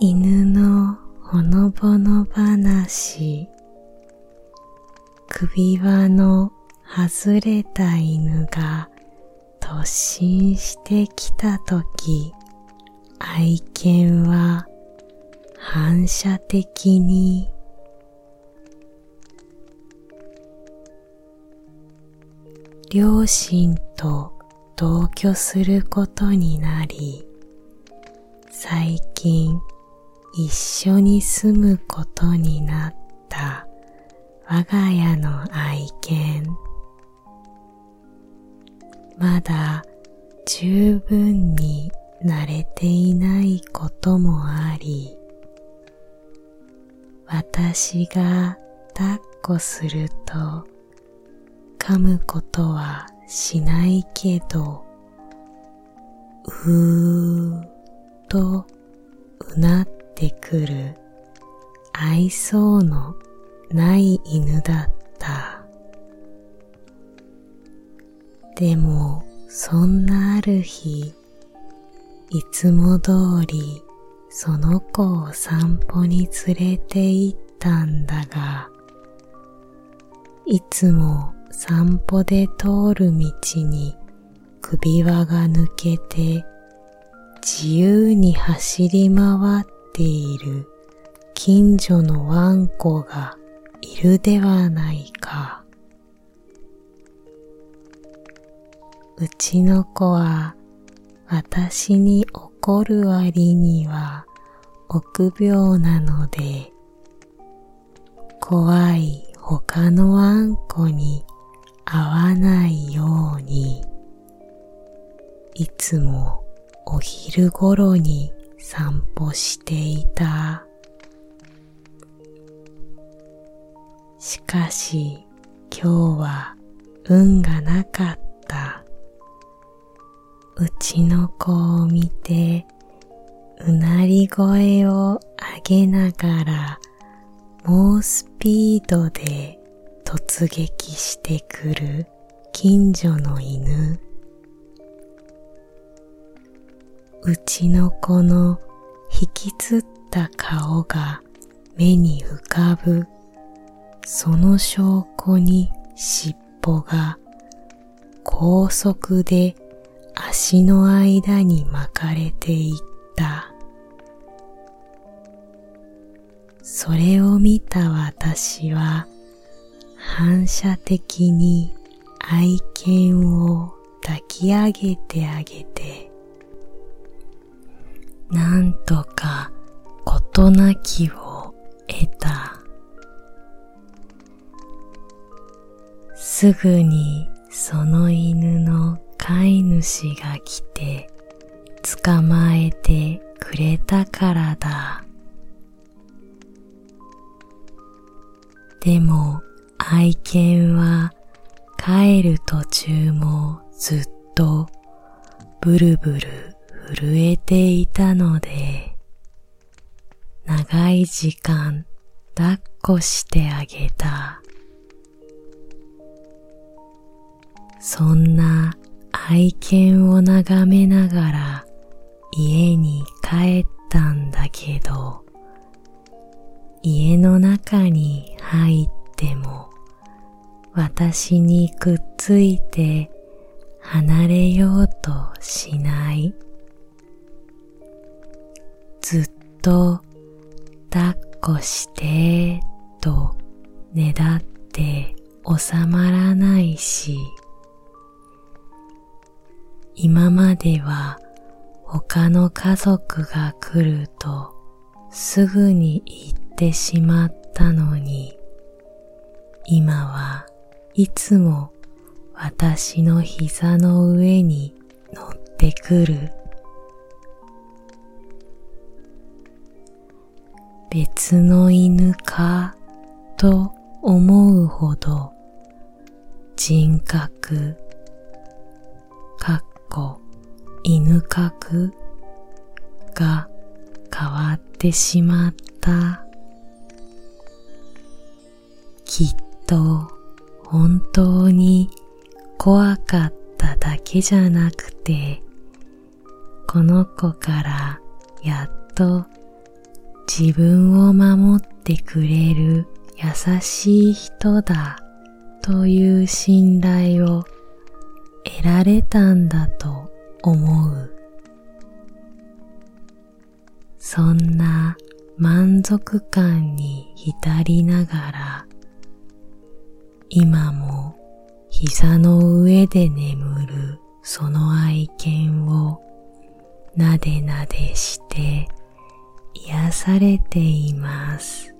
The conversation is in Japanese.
犬のほのぼの話。首輪の外れた犬が突進してきたとき愛犬は反射的に。両親と同居することになり最近一緒に住むことになった。我が家の愛犬。まだ十分に慣れていないこともあり私が抱っこすると噛むことはしないけどうーとうなってくる愛想のない犬だった。でもそんなある日いつも通りその子を散歩に連れて行ったんだがいつも散歩で通る道に首輪が抜けて自由に走り回ってている近所のワンコがいるではないか。うちの子は私に怒る割には臆病なので怖い他のワンコに会わないようにいつもお昼頃に散歩していた。しかし今日は運がなかった。うちの子を見てうなり声を上げながら猛スピードで突撃してくる近所の犬。うちの子の引きつった顔が目に浮かぶ。その証拠に尻尾が高速で足の間に巻かれていった。それを見た私は反射的に愛犬を抱き上げてあげてなんとか事なきを得た。すぐにその犬の飼い主が来て捕まえてくれたからだ。でも愛犬は帰る途中もずっとブルブル震えていたので、長い時間抱っこしてあげた。そんな愛犬を眺めながら家に帰ったんだけど、家の中に入っても私にくっついて離れようとしない。と抱っこしてとねだって収まらないし今までは他の家族が来るとすぐに行ってしまったのに今はいつも私の膝の上に乗ってくる。別の犬かと思うほど人格かっこ犬格が変わってしまった。きっと本当に怖かっただけじゃなくてこの子からやっと自分を守ってくれる優しい人だという信頼を得られたんだと思う。そんな満足感に浸りながら今も膝の上で眠るその愛犬をなでなでして癒されています。